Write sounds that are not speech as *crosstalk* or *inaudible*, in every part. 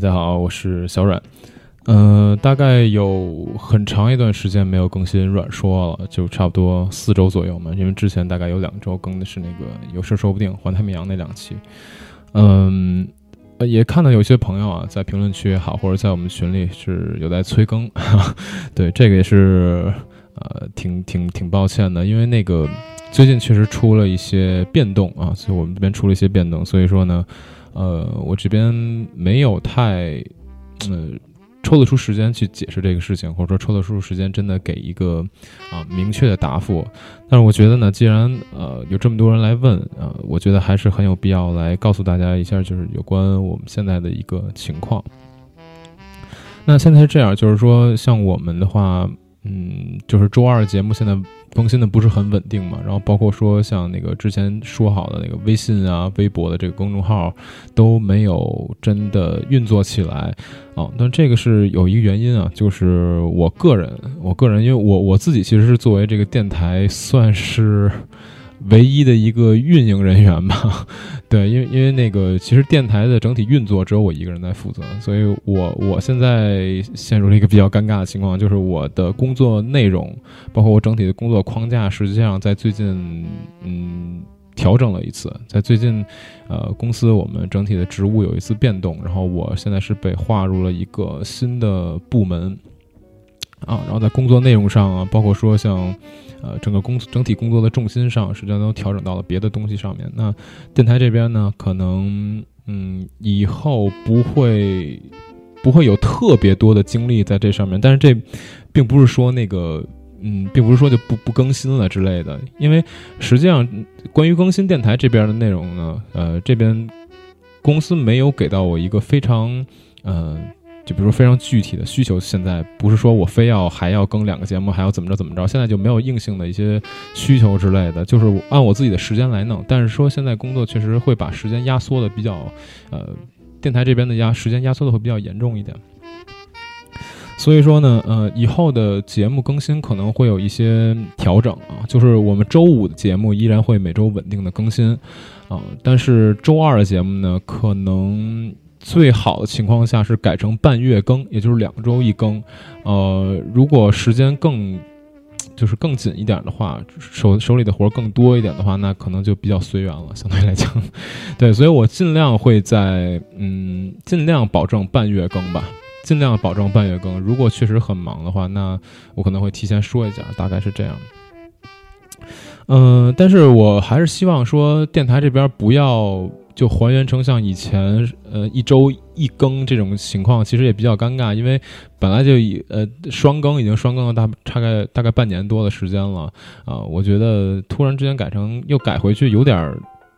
大家好，我是小阮。嗯、大概有很长一段时间没有更新软说了，就差不多四周左右嘛。因为之前大概有两周更的是那个有事说不定环太平洋那两期。嗯，也看到有些朋友啊，在评论区也好，或者在我们群里是有在催更，*laughs* 对这个也是呃挺挺挺抱歉的，因为那个最近确实出了一些变动啊，所以我们这边出了一些变动，所以说呢，呃，我这边没有太呃抽得出时间去解释这个事情，或者说抽得出时间真的给一个啊明确的答复。但是我觉得呢，既然呃有这么多人来问啊、我觉得还是很有必要来告诉大家一下，就是有关我们现在的一个情况。那现在是这样，就是说像我们的话，嗯，就是周二节目现在更新的不是很稳定嘛，然后包括说像那个之前说好的那个微信啊、微博的这个公众号都没有真的运作起来啊。但这个是有一个原因啊，就是我个人，我个人，因为我我自己其实是作为这个电台算是唯一的一个运营人员吧。*laughs* 对，因为因为那个其实电台的整体运作只有我一个人在负责，所以我我现在陷入了一个比较尴尬的情况，就是我的工作内容，包括我整体的工作框架，实际上在最近嗯调整了一次，在最近呃公司我们整体的职务有一次变动，然后我现在是被划入了一个新的部门啊，然后在工作内容上啊，包括说像。呃，整个工整体工作的重心上，实际上都调整到了别的东西上面。那电台这边呢，可能嗯，以后不会不会有特别多的精力在这上面，但是这并不是说那个嗯，并不是说就不不更新了之类的，因为实际上关于更新电台这边的内容呢，呃，这边公司没有给到我一个非常呃。就比如说非常具体的需求，现在不是说我非要还要更两个节目，还要怎么着怎么着，现在就没有硬性的一些需求之类的，就是按我自己的时间来弄。但是说现在工作确实会把时间压缩的比较，呃，电台这边的压时间压缩的会比较严重一点。所以说呢，呃，以后的节目更新可能会有一些调整啊，就是我们周五的节目依然会每周稳定的更新啊，但是周二的节目呢，可能。最好的情况下是改成半月更，也就是两周一更。呃，如果时间更就是更紧一点的话，手手里的活更多一点的话，那可能就比较随缘了。相对来讲，*laughs* 对，所以我尽量会在嗯，尽量保证半月更吧，尽量保证半月更。如果确实很忙的话，那我可能会提前说一下，大概是这样。嗯，但是我还是希望说电台这边不要。就还原成像以前呃一周一更这种情况，其实也比较尴尬，因为本来就以呃双更已经双更了大大概大概半年多的时间了啊，我觉得突然之间改成又改回去有点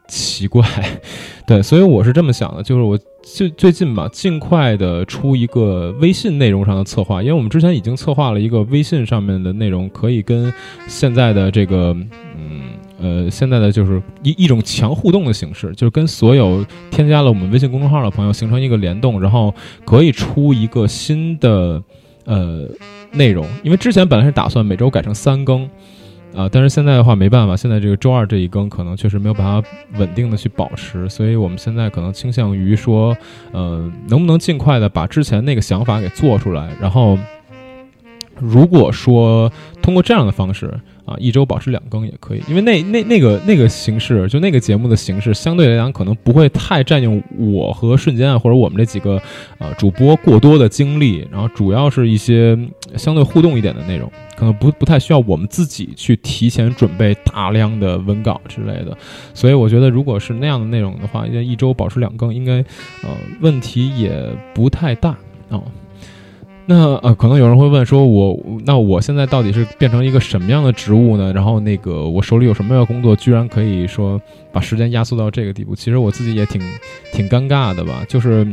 奇怪，*laughs* 对，所以我是这么想的，就是我最最近吧，尽快的出一个微信内容上的策划，因为我们之前已经策划了一个微信上面的内容，可以跟现在的这个。呃，现在的就是一一种强互动的形式，就是跟所有添加了我们微信公众号的朋友形成一个联动，然后可以出一个新的呃内容。因为之前本来是打算每周改成三更，啊，但是现在的话没办法，现在这个周二这一更可能确实没有办法稳定的去保持，所以我们现在可能倾向于说，呃，能不能尽快的把之前那个想法给做出来，然后如果说通过这样的方式。啊，一周保持两更也可以，因为那那那个那个形式，就那个节目的形式，相对来讲可能不会太占用我和瞬间啊，或者我们这几个呃主播过多的精力，然后主要是一些相对互动一点的内容，可能不不太需要我们自己去提前准备大量的文稿之类的，所以我觉得如果是那样的内容的话，一周保持两更，应该呃问题也不太大哦。那呃，可能有人会问说，我那我现在到底是变成一个什么样的职务呢？然后那个我手里有什么样的工作，居然可以说把时间压缩到这个地步？其实我自己也挺挺尴尬的吧。就是，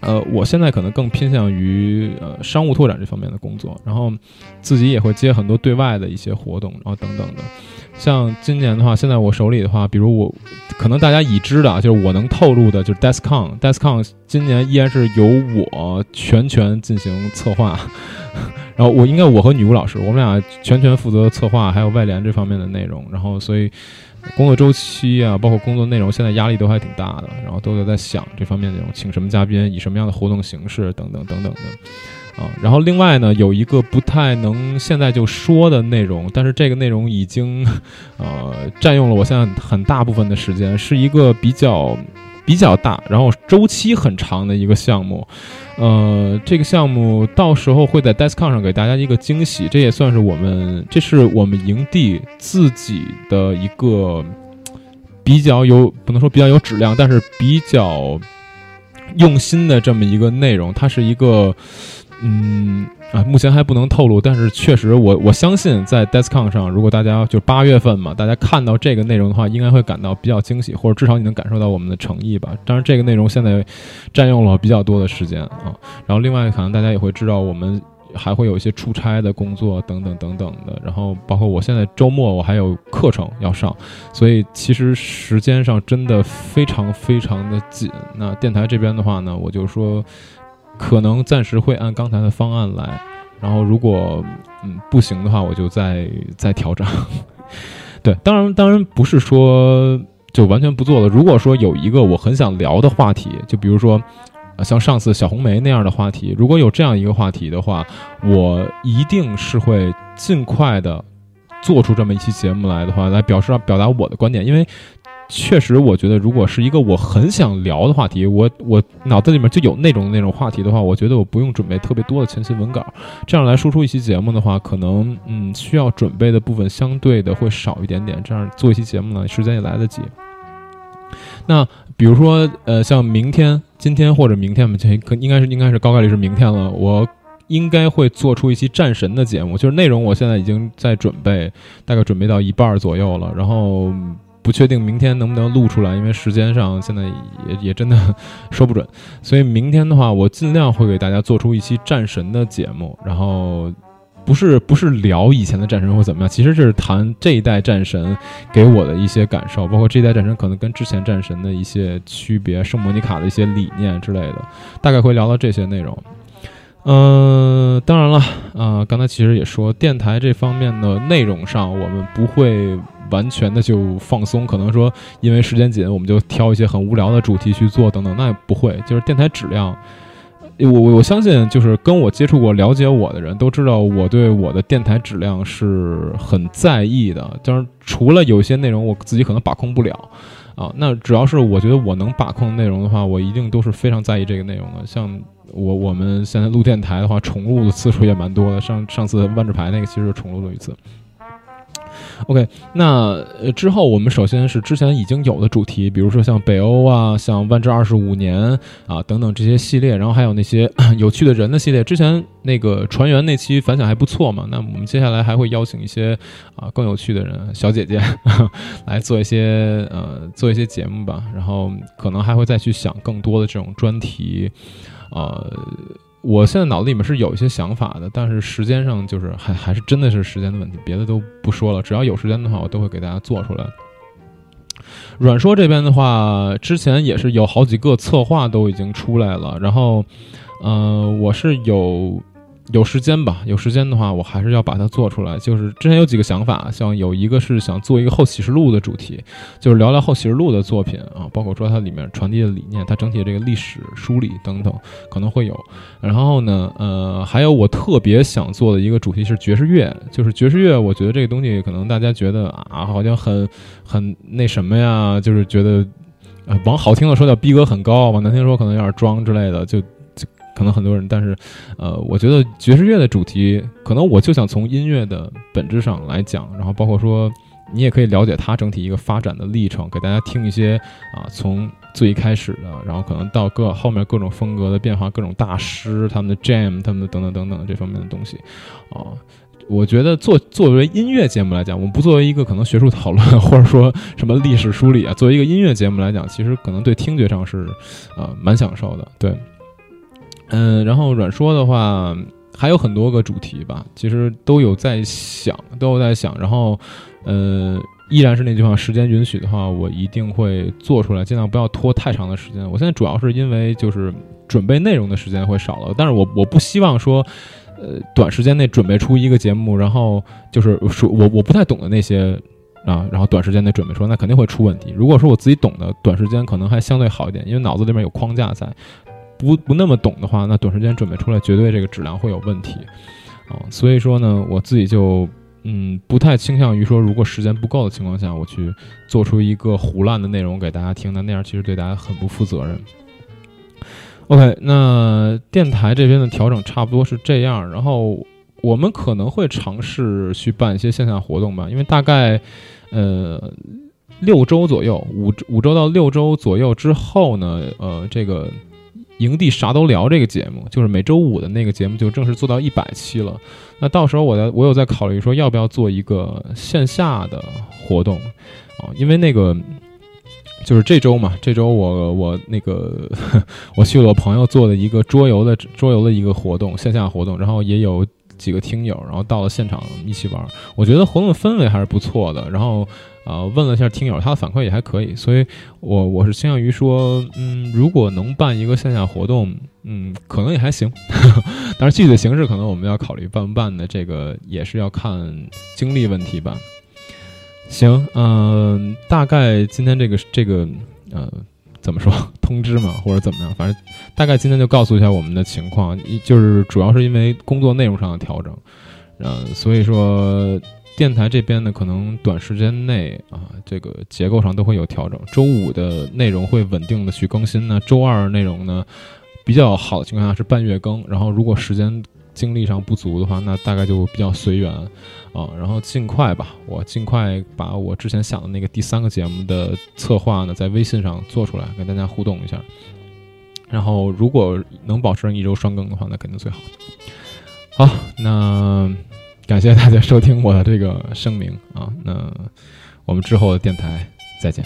呃，我现在可能更偏向于呃商务拓展这方面的工作，然后自己也会接很多对外的一些活动，然后等等的。像今年的话，现在我手里的话，比如我，可能大家已知的，就是我能透露的，就是 DeskCon，DeskCon 今年依然是由我全权进行策划，*laughs* 然后我应该我和女巫老师，我们俩全权负责策划还有外联这方面的内容，然后所以。工作周期啊，包括工作内容，现在压力都还挺大的，然后都有在想这方面内容，请什么嘉宾，以什么样的活动形式等等等等的。啊，然后另外呢，有一个不太能现在就说的内容，但是这个内容已经，呃，占用了我现在很大部分的时间，是一个比较比较大，然后周期很长的一个项目。呃，这个项目到时候会在 Descon 上给大家一个惊喜，这也算是我们，这是我们营地自己的一个比较有，不能说比较有质量，但是比较用心的这么一个内容，它是一个。嗯啊，目前还不能透露，但是确实，我我相信在 DeskCon 上，如果大家就八月份嘛，大家看到这个内容的话，应该会感到比较惊喜，或者至少你能感受到我们的诚意吧。当然，这个内容现在占用了比较多的时间啊。然后，另外可能大家也会知道，我们还会有一些出差的工作等等等等的。然后，包括我现在周末我还有课程要上，所以其实时间上真的非常非常的紧。那电台这边的话呢，我就说。可能暂时会按刚才的方案来，然后如果嗯不行的话，我就再再调整。*laughs* 对，当然当然不是说就完全不做了。如果说有一个我很想聊的话题，就比如说像上次小红梅那样的话题，如果有这样一个话题的话，我一定是会尽快的做出这么一期节目来的话，来表示表达我的观点，因为。确实，我觉得如果是一个我很想聊的话题，我我脑子里面就有那种那种话题的话，我觉得我不用准备特别多的前期文稿，这样来输出一期节目的话，可能嗯需要准备的部分相对的会少一点点，这样做一期节目呢，时间也来得及。那比如说呃，像明天、今天或者明天吧，前可应该是应该是高概率是明天了，我应该会做出一期战神的节目，就是内容我现在已经在准备，大概准备到一半左右了，然后。不确定明天能不能录出来，因为时间上现在也也真的说不准，所以明天的话，我尽量会给大家做出一期战神的节目，然后不是不是聊以前的战神或怎么样，其实是谈这一代战神给我的一些感受，包括这一代战神可能跟之前战神的一些区别，圣莫妮卡的一些理念之类的，大概会聊到这些内容。嗯，当然了，啊，刚才其实也说电台这方面的内容上，我们不会。完全的就放松，可能说因为时间紧，我们就挑一些很无聊的主题去做等等，那也不会。就是电台质量，我我相信，就是跟我接触过、了解我的人都知道，我对我的电台质量是很在意的。就是除了有些内容我自己可能把控不了啊，那只要是我觉得我能把控的内容的话，我一定都是非常在意这个内容的。像我我们现在录电台的话，重录的次数也蛮多的。上上次万智牌那个其实重录了一次。OK，那之后我们首先是之前已经有的主题，比如说像北欧啊，像万智二十五年啊等等这些系列，然后还有那些 *clears throat* 有趣的人的系列。之前那个船员那期反响还不错嘛，那我们接下来还会邀请一些啊更有趣的人，小姐姐 *laughs* 来做一些呃做一些节目吧，然后可能还会再去想更多的这种专题，呃。我现在脑子里面是有一些想法的，但是时间上就是还还是真的是时间的问题，别的都不说了。只要有时间的话，我都会给大家做出来。软说这边的话，之前也是有好几个策划都已经出来了，然后，嗯，我是有。有时间吧，有时间的话，我还是要把它做出来。就是之前有几个想法，像有一个是想做一个后启示录的主题，就是聊聊后启示录的作品啊，包括说它里面传递的理念，它整体的这个历史梳理等等，可能会有。然后呢，呃，还有我特别想做的一个主题是爵士乐，就是爵士乐，我觉得这个东西可能大家觉得啊，好像很很那什么呀，就是觉得，往好听的说叫逼格很高，往难听说可能有点装之类的，就。可能很多人，但是，呃，我觉得爵士乐的主题，可能我就想从音乐的本质上来讲，然后包括说，你也可以了解它整体一个发展的历程，给大家听一些啊，从最开始的，然后可能到各后面各种风格的变化，各种大师他们的 jam，他们的等等等等这方面的东西，啊，我觉得作作为音乐节目来讲，我们不作为一个可能学术讨论或者说什么历史梳理啊，作为一个音乐节目来讲，其实可能对听觉上是，呃，蛮享受的，对。嗯，然后软说的话还有很多个主题吧，其实都有在想，都有在想。然后，呃，依然是那句话，时间允许的话，我一定会做出来，尽量不要拖太长的时间。我现在主要是因为就是准备内容的时间会少了，但是我我不希望说，呃，短时间内准备出一个节目，然后就是说我我不太懂的那些。啊，然后短时间内准备出，那肯定会出问题。如果说我自己懂的，短时间可能还相对好一点，因为脑子里面有框架在。不不那么懂的话，那短时间准备出来，绝对这个质量会有问题。啊，所以说呢，我自己就嗯不太倾向于说，如果时间不够的情况下，我去做出一个胡乱的内容给大家听，那那样其实对大家很不负责任。OK，那电台这边的调整差不多是这样，然后我们可能会尝试去办一些线下活动吧，因为大概呃六周左右，五五周到六周左右之后呢，呃，这个营地啥都聊这个节目，就是每周五的那个节目就正式做到一百期了。那到时候我在我有在考虑说要不要做一个线下的活动啊，因为那个。就是这周嘛，这周我我那个 *laughs* 我去了我朋友做的一个桌游的桌游的一个活动，线下活动，然后也有几个听友，然后到了现场一起玩。我觉得活动氛围还是不错的。然后啊，问了一下听友，他的反馈也还可以，所以我我是倾向于说，嗯，如果能办一个线下活动，嗯，可能也还行。*laughs* 但是具体的形式可能我们要考虑办不办的，这个也是要看精力问题吧。行，嗯，大概今天这个这个，呃，怎么说通知嘛，或者怎么样，反正大概今天就告诉一下我们的情况，就是主要是因为工作内容上的调整，嗯，所以说电台这边呢，可能短时间内啊，这个结构上都会有调整。周五的内容会稳定的去更新呢，周二内容呢比较好的情况下是半月更，然后如果时间。精力上不足的话，那大概就比较随缘，啊，然后尽快吧，我尽快把我之前想的那个第三个节目的策划呢，在微信上做出来，跟大家互动一下。然后如果能保持一周双更的话，那肯定最好。好，那感谢大家收听我的这个声明啊，那我们之后的电台再见。